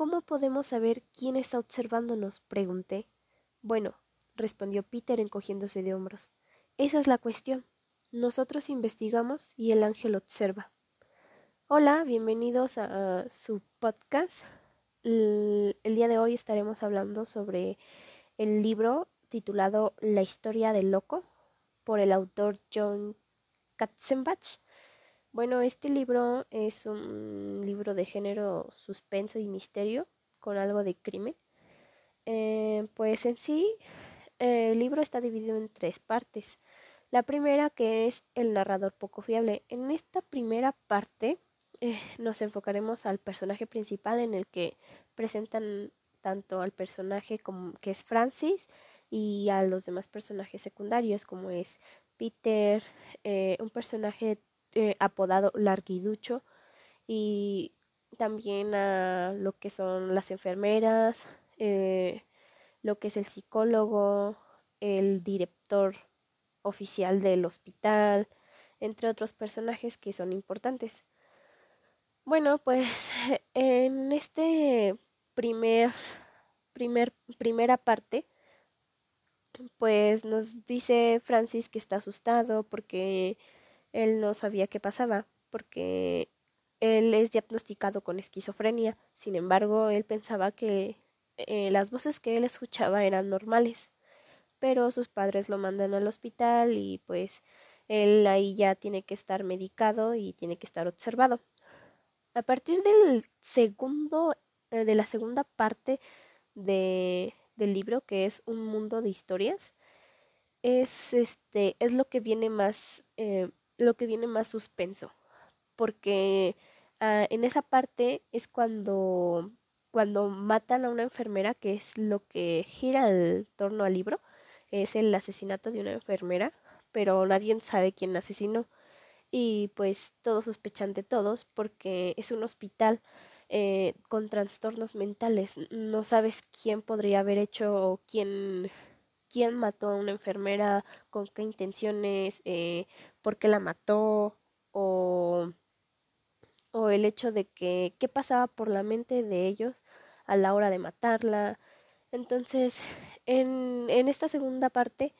¿cómo podemos saber quién está observándonos? pregunté. Bueno, respondió Peter encogiéndose de hombros. Esa es la cuestión. Nosotros investigamos y el ángel observa. Hola, bienvenidos a, su podcast. el día de hoy estaremos hablando sobre el libro titulado La historia del loco por el autor John Katzenbach. Bueno, este libro es un libro de género suspenso y misterio con algo de crimen. Eh, pues en sí, el libro está dividido en tres partes. La primera que es el narrador poco fiable. En esta primera parte eh, nos enfocaremos al personaje principal en el que presentan tanto al personaje como que es Francis y a los demás personajes secundarios como es Peter, eh, un personaje eh, apodado Larguiducho y también a lo que son las enfermeras, eh, lo que es el psicólogo, el director oficial del hospital, entre otros personajes que son importantes. Bueno, pues en este primer, primer primera parte pues nos dice Francis que está asustado porque él no sabía qué pasaba, porque él es diagnosticado con esquizofrenia. Sin embargo, él pensaba que eh, las voces que él escuchaba eran normales. Pero sus padres lo mandan al hospital y pues él ahí ya tiene que estar medicado y tiene que estar observado. A partir del segundo, eh, de la segunda parte de, del libro, que es Un mundo de historias, es este, es lo que viene más, eh, lo que viene más suspenso. Porque ah, en esa parte es cuando, cuando matan a una enfermera, que es lo que gira el torno al libro, es el asesinato de una enfermera, pero nadie sabe quién asesinó. Y pues todos sospechan de todos porque es un hospital eh, con trastornos mentales. No sabes quién podría haber hecho o quién, quién mató a una enfermera, con qué intenciones, eh, por qué la mató o, o el hecho de que qué pasaba por la mente de ellos a la hora de matarla. Entonces, en, en esta segunda parte,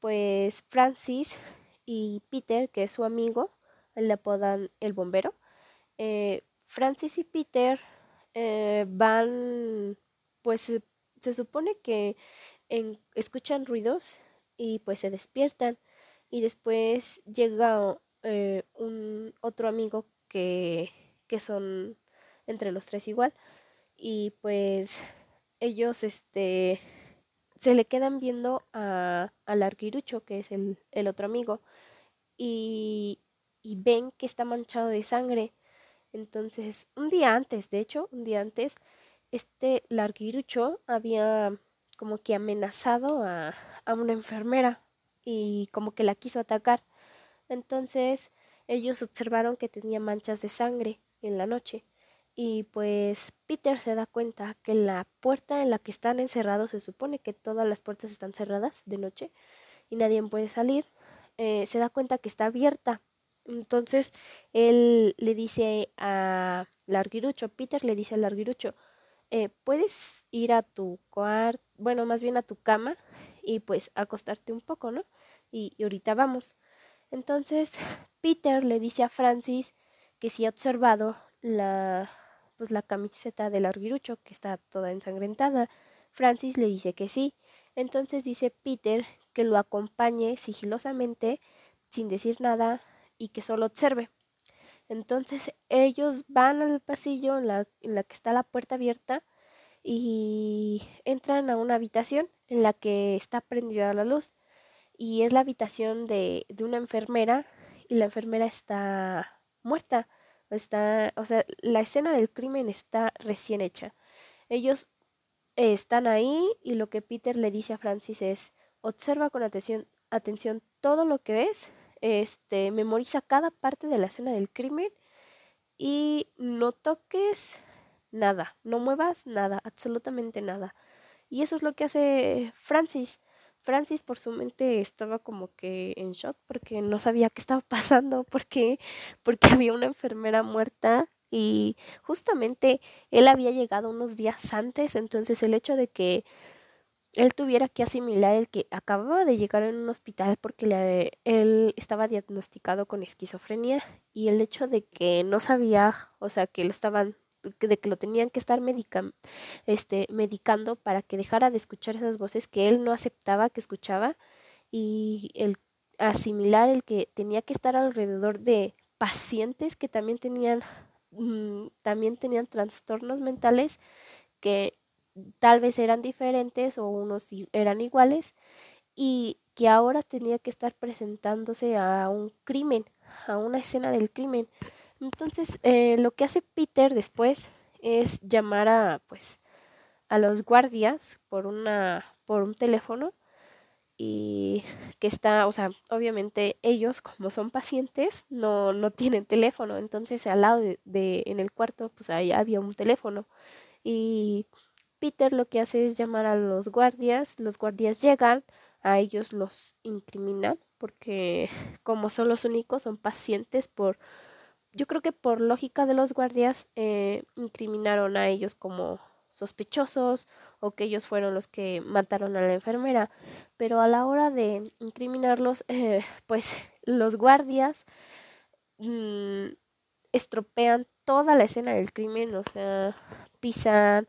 pues Francis y Peter, que es su amigo, le apodan el bombero, eh, Francis y Peter eh, van, pues se, supone que escuchan ruidos y pues se despiertan y después llega eh, un otro amigo que, que son entre los tres igual y pues ellos este se le quedan viendo a, al arguirucho que es el, el otro amigo y, y ven que está manchado de sangre. Entonces, un día antes, de hecho, un día antes, este larguirucho había como que amenazado a, a una enfermera y como que la quiso atacar. Entonces, ellos observaron que tenía manchas de sangre en la noche. Y pues Peter se da cuenta que la puerta en la que están encerrados, se supone que todas las puertas están cerradas de noche y nadie puede salir, eh, se da cuenta que está abierta entonces él le dice a Larguirucho, Peter le dice a Larguirucho, eh, puedes ir a tu cuarto, bueno, más bien a tu cama y pues acostarte un poco, ¿no? Y, ahorita vamos. Entonces Peter le dice a Francis que si ha observado la, pues, la camiseta del Larguirucho que está toda ensangrentada. Francis le dice que sí. Entonces dice Peter que lo acompañe sigilosamente, sin decir nada, y que solo observe. Entonces ellos van al pasillo en la, en la que está la puerta abierta y entran a una habitación en la que está prendida la luz y es la habitación de, de una enfermera y la enfermera está muerta. Está, o sea, la escena del crimen está recién hecha. Ellos están ahí y lo que Peter le dice a Francis es observa con atención, atención todo lo que ves este, memoriza cada parte de la escena del crimen y no toques nada, no muevas nada, absolutamente nada. Y eso es lo que hace Francis. Francis por su mente estaba como que en shock porque no sabía qué estaba pasando, porque, porque había una enfermera muerta Y justamente él había llegado unos días antes, entonces el hecho de que él tuviera que asimilar el que acababa de llegar en un hospital porque le, él estaba diagnosticado con esquizofrenia y el hecho de que no sabía, o sea, que lo estaban de que lo tenían que estar este, medicando para que dejara de escuchar esas voces que él no aceptaba que escuchaba y el asimilar el que tenía que estar alrededor de pacientes que también tenían mm, también tenían trastornos mentales que tal vez eran diferentes o unos eran iguales y que ahora tenía que estar presentándose a un crimen, a una escena del crimen. Entonces, eh, lo que hace Peter después es llamar a, pues, a los guardias por una, por un teléfono y que está, o sea, obviamente ellos como son pacientes no, no tienen teléfono, entonces al lado de, de en el cuarto pues ahí había un teléfono. Y Peter lo que hace es llamar a los guardias, los guardias llegan, a ellos los incriminan porque como son los únicos, son pacientes por, yo creo que por lógica de los guardias, eh, incriminaron a ellos como sospechosos o que ellos fueron los que mataron a la enfermera. Pero a la hora de incriminarlos, eh, pues los guardias mm, estropean toda la escena del crimen, o sea, pisan,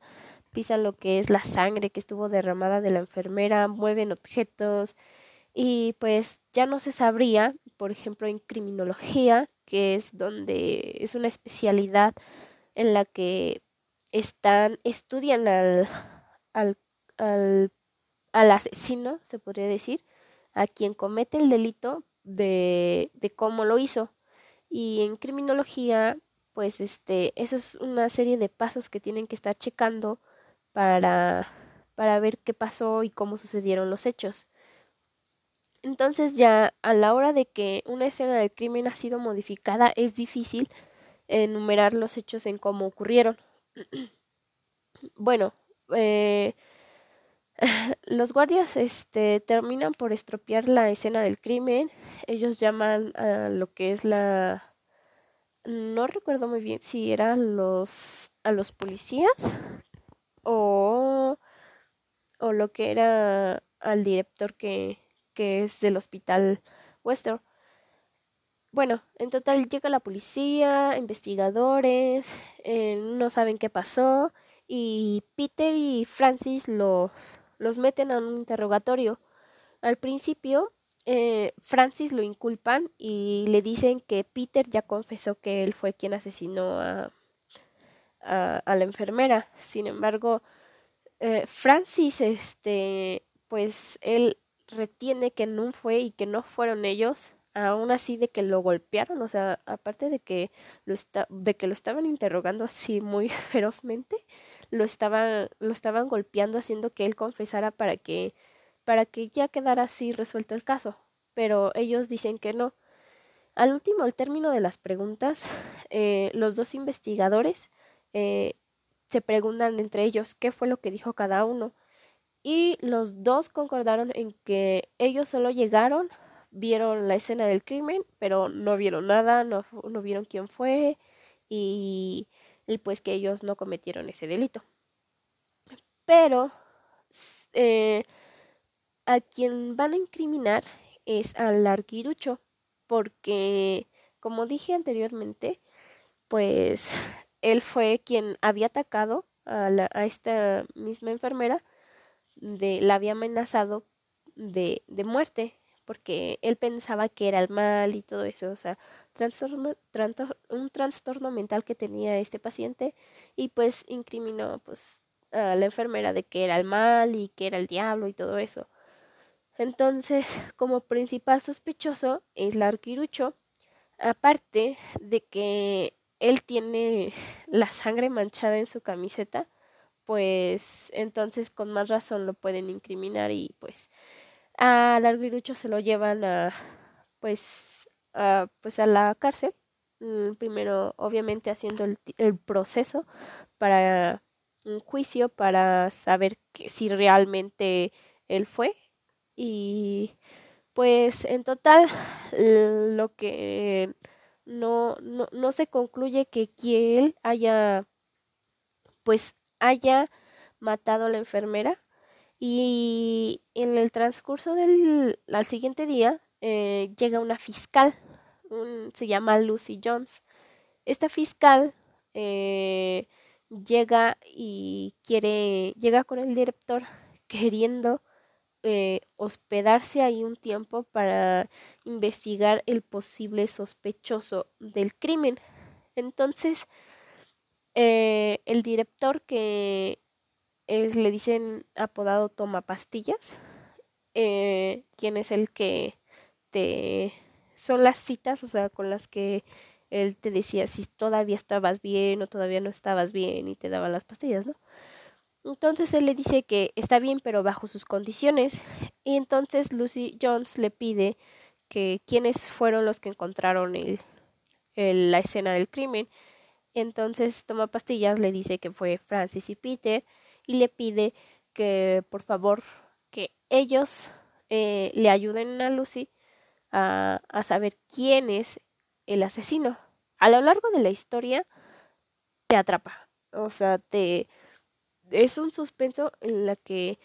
pisan lo que es la sangre que estuvo derramada de la enfermera, mueven objetos y pues ya no se sabría, por ejemplo, en criminología, que es donde es una especialidad en la que están, estudian al, al, al, al asesino, se podría decir, a quien comete el delito de, de cómo lo hizo. Y en criminología, pues este, eso es una serie de pasos que tienen que estar checando para, para ver qué pasó y cómo sucedieron los hechos. Entonces ya a la hora de que una escena del crimen ha sido modificada es difícil enumerar los hechos en cómo ocurrieron. bueno, eh, los guardias este, terminan por estropear la escena del crimen. Ellos llaman a lo que es la... No recuerdo muy bien si eran los, a los policías o, o lo que era al director que, que es del hospital Western. Bueno, en total llega la policía, investigadores, eh, no saben qué pasó y Peter y Francis los, los meten a un interrogatorio. Al principio, eh, Francis lo inculpan y le dicen que Peter ya confesó que él fue quien asesinó a, a, la enfermera. Sin embargo, eh, Francis, este, pues él retiene que no fue y que no fueron ellos aún así de que lo golpearon, o sea, aparte de que lo está, de que lo estaban interrogando así muy ferozmente, lo estaban, lo estaban golpeando haciendo que él confesara para que, para que ya quedara así resuelto el caso. Pero ellos dicen que no. Al último, al término de las preguntas, eh, los dos investigadores eh, se preguntan entre ellos qué fue lo que dijo cada uno. Y los dos concordaron en que ellos solo llegaron vieron la escena del crimen, pero no vieron nada, no, no vieron quién fue y, y, pues que ellos no cometieron ese delito. Pero eh, a quien van a incriminar es al larguirucho, porque como dije anteriormente, pues él fue quien había atacado a, la, a esta misma enfermera, de, la había amenazado de, de muerte porque él pensaba que era el mal y todo eso, o sea, trastorno, un trastorno mental que tenía este paciente y pues incriminó pues a la enfermera de que era el mal y que era el diablo y todo eso. Entonces, como principal sospechoso es la arquirucho, aparte de que él tiene la sangre manchada en su camiseta, pues entonces con más razón lo pueden incriminar y pues al arguirucho se lo llevan a pues a, pues a la cárcel. Mm, primero obviamente haciendo el, el, proceso para un juicio para saber que, si realmente él fue. Y pues en total lo que no, no, no se concluye que él haya, pues, haya matado a la enfermera. Y en el transcurso del al siguiente día eh, llega una fiscal, se llama Lucy Jones. Esta fiscal eh, llega y quiere, llega con el director queriendo eh, hospedarse ahí un tiempo para investigar el posible sospechoso del crimen. Entonces, eh, el director que es, le dicen apodado toma pastillas, eh, quien es el que te... son las citas, o sea, con las que él te decía si todavía estabas bien o todavía no estabas bien y te daba las pastillas, ¿no? Entonces él le dice que está bien, pero bajo sus condiciones. Y entonces Lucy Jones le pide que quiénes fueron los que encontraron el, la escena del crimen. Entonces toma pastillas, le dice que fue Francis y Peter y le pide que por favor que ellos eh, le ayuden a Lucy a, a saber quién es el asesino. A lo largo de la historia te atrapa, o sea, te es un suspenso en la que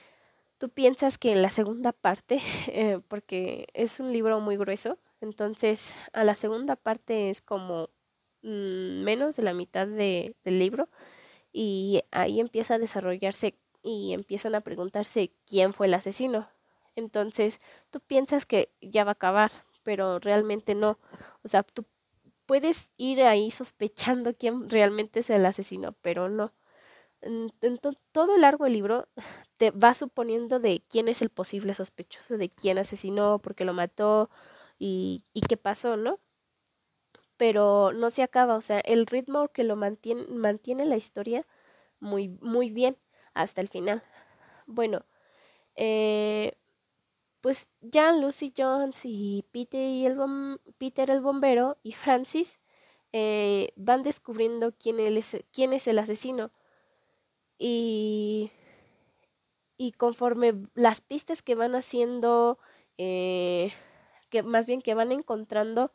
tú piensas que en la segunda parte, eh, porque es un libro muy grueso, entonces a la segunda parte es como menos de la mitad de, del libro y ahí empieza a desarrollarse y empiezan a preguntarse quién fue el asesino. Entonces tú piensas que ya va a acabar, pero realmente no. O sea, tú puedes ir ahí sospechando quién realmente es el asesino, pero no en, todo el largo del libro te va suponiendo de quién es el posible sospechoso, de quién asesinó, por qué lo mató y, y qué pasó, ¿no? Pero no se acaba, o sea, el ritmo que lo mantiene, mantiene la historia muy, muy bien hasta el final. Bueno, eh, pues ya Lucy Jones y Peter, y el, Peter el bombero y Francis eh, van descubriendo quién es, quién es el asesino y, y conforme las pistas que van haciendo, eh, que más bien que van encontrando,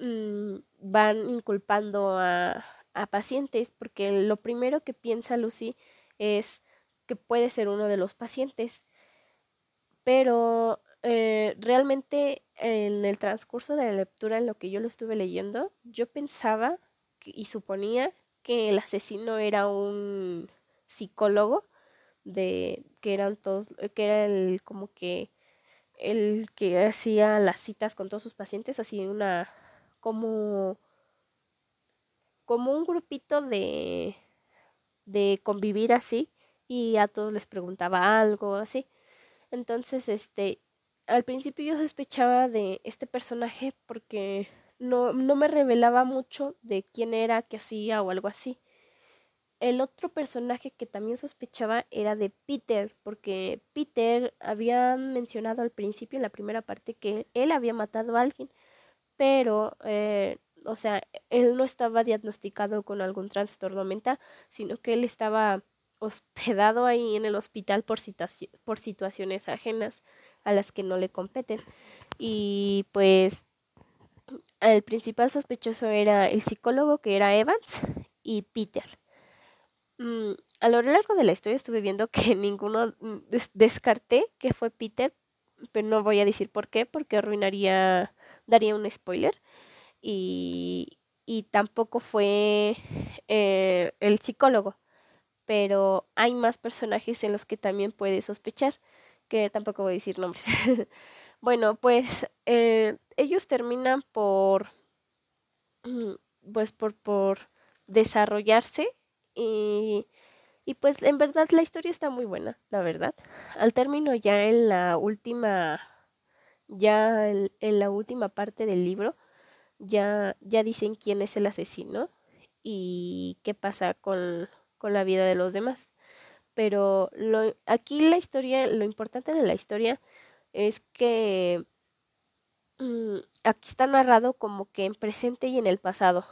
mm, van inculpando a, a pacientes, porque lo primero que piensa Lucy es que puede ser uno de los pacientes. Pero eh, realmente en el transcurso de la lectura, en lo que yo lo estuve leyendo, yo pensaba y suponía que el asesino era un psicólogo de que eran todos que era el como que el que hacía las citas con todos sus pacientes así una como como un grupito de de convivir así y a todos les preguntaba algo así entonces este al principio yo sospechaba de este personaje porque no, no me revelaba mucho de quién era, qué hacía o algo así. El otro personaje que también sospechaba era de Peter, porque Peter había mencionado al principio, en la primera parte, que él había matado a alguien, pero, eh, o sea, él no estaba diagnosticado con algún trastorno mental, sino que él estaba hospedado ahí en el hospital por, por situaciones ajenas a las que no le competen. Y pues el principal sospechoso era el psicólogo que era Evans y Peter. Mm, a lo largo de la historia estuve viendo que ninguno mm, descarté que fue Peter, pero no voy a decir por qué, porque arruinaría, daría un spoiler. Y, y tampoco fue eh, el psicólogo, pero hay más personajes en los que también puede sospechar, que tampoco voy a decir nombres. bueno, pues eh, ellos terminan por, pues por, por desarrollarse y, y pues en verdad la historia está muy buena, la verdad. Al término ya en la última, ya en, la última parte del libro, ya, ya dicen quién es el asesino y qué pasa con, con la vida de los demás. Pero lo, aquí la historia, lo importante de la historia es que mm, aquí está narrado como que en presente y en el pasado.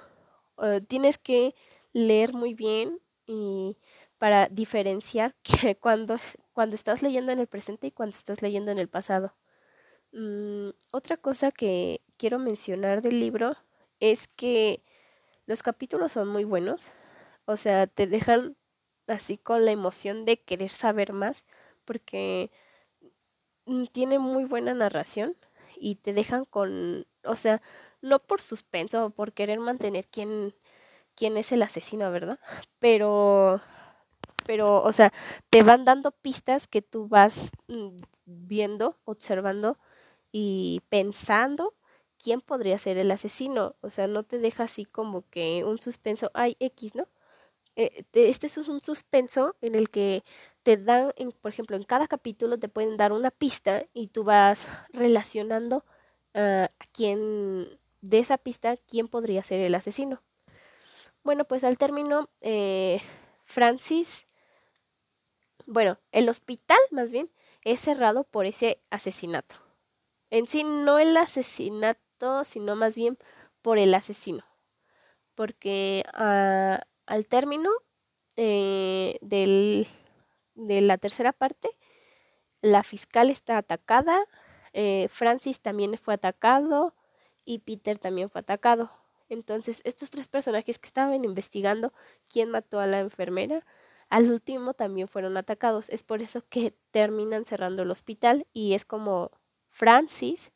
Eh, tienes que leer muy bien y para diferenciar que cuando, cuando estás leyendo en el presente y cuando estás leyendo en el pasado. Mm, otra cosa que quiero mencionar del libro es que los capítulos son muy buenos, o sea, te dejan así con la emoción de querer saber más, porque mm, tiene muy buena narración y te dejan con, o sea, no por suspenso o por querer mantener quién, quién es el asesino, ¿verdad? Pero, pero, o sea, te van dando pistas que tú vas mm, viendo, observando y pensando quién podría ser el asesino. O sea, no te deja así como que un suspenso, ay, X, ¿no? Eh, este es un suspenso en el que te dan, por ejemplo, en cada capítulo te pueden dar una pista y tú vas relacionando a quién, de esa pista, quién podría ser el asesino. Bueno, pues al término, eh, Francis, bueno, el hospital más bien es cerrado por ese asesinato. En sí, no el asesinato, sino más bien por el asesino. Porque ah, al término eh, del, de la tercera parte, la fiscal está atacada, eh, Francis también fue atacado y Peter también fue atacado. Entonces, estos tres personajes que estaban investigando quién mató a la enfermera, al último también fueron atacados. Es por eso que terminan cerrando el hospital y es como Francis,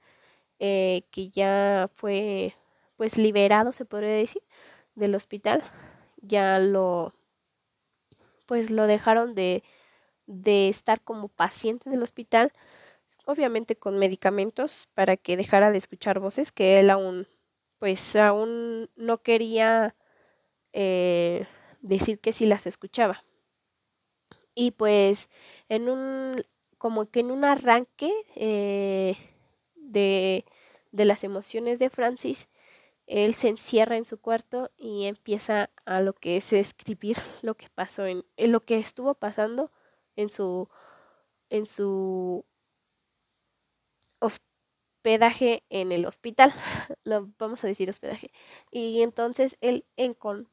eh, que ya fue pues liberado, se podría decir, del hospital, ya lo, pues lo dejaron de, de estar como paciente del hospital, obviamente con medicamentos para que dejara de escuchar voces que él aún, pues aún no quería eh, decir que sí las escuchaba. Y pues en un, como que en un arranque eh, de, de las emociones de Francis, él se encierra en su cuarto y empieza a lo que es escribir lo que pasó en, lo que estuvo pasando en su en su hospedaje en el hospital lo vamos a decir hospedaje. Y entonces él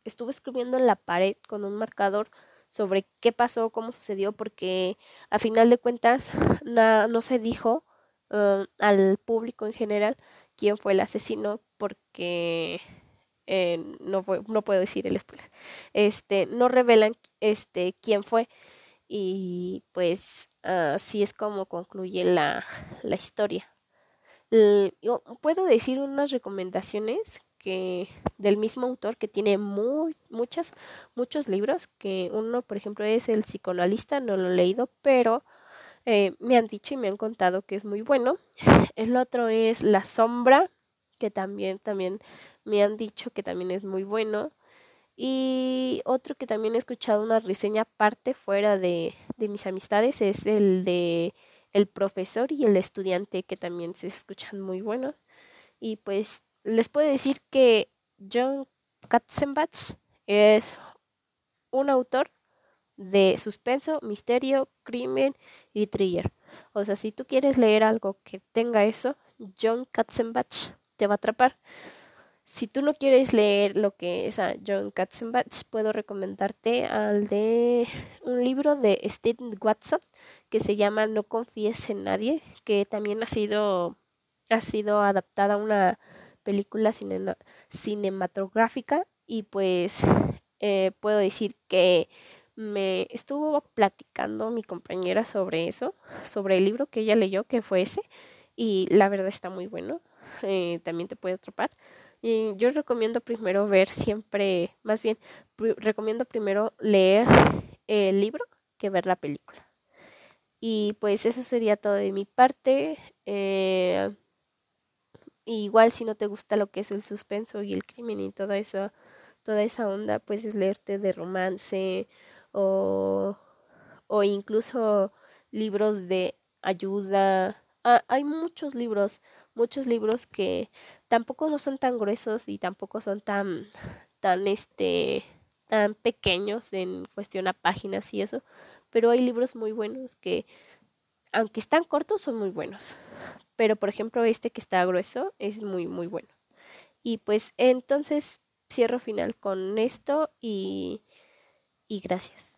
estuvo escribiendo en la pared con un marcador sobre qué pasó cómo sucedió porque a final de cuentas no se dijo uh, al público en general quién fue el asesino porque eh, no, no, puedo decir el spoiler. Este, no revelan este, quién fue y pues así es como concluye la, la historia. yo puedo decir unas recomendaciones que del mismo autor que tiene muy, muchas, muchos libros, que uno, por ejemplo, es El psicoanalista, no lo he leído, pero eh, me han dicho y me han contado que es muy bueno. El otro es La sombra que también, también me han dicho que también es muy bueno. Y otro que también he escuchado una reseña aparte fuera de, de mis amistades es el de el profesor y el estudiante que también se escuchan muy buenos. Y pues les puedo decir que John Katzenbach es un autor de suspenso, misterio, crimen y thriller. O sea, si tú quieres leer algo que tenga eso, John Katzenbach te va a atrapar. Si tú no quieres leer lo que es a John Katzenbach, puedo recomendarte al de un libro de Steve Watson que se llama No confíes en nadie, que también ha sido, ha sido adaptada a una película cinematográfica y pues eh, puedo decir que me estuvo platicando mi compañera sobre eso, sobre el libro que ella leyó, que fue ese, y la verdad está muy bueno. Eh, también te puede atrapar. Y yo recomiendo primero ver siempre, más bien, recomiendo primero leer el libro que ver la película. Y pues eso sería todo de mi parte. Eh, igual si no te gusta lo que es el suspenso y el crimen y toda esa, toda esa onda, puedes leerte de romance o, o incluso libros de ayuda. Ah, hay muchos libros muchos libros que tampoco no son tan gruesos y tampoco son tan, tan, este, tan pequeños en cuestión a páginas y eso, pero hay libros muy buenos que, aunque están cortos, son muy buenos. Pero, por ejemplo, este que está grueso es muy, muy bueno. Y pues entonces cierro final con esto y, y gracias.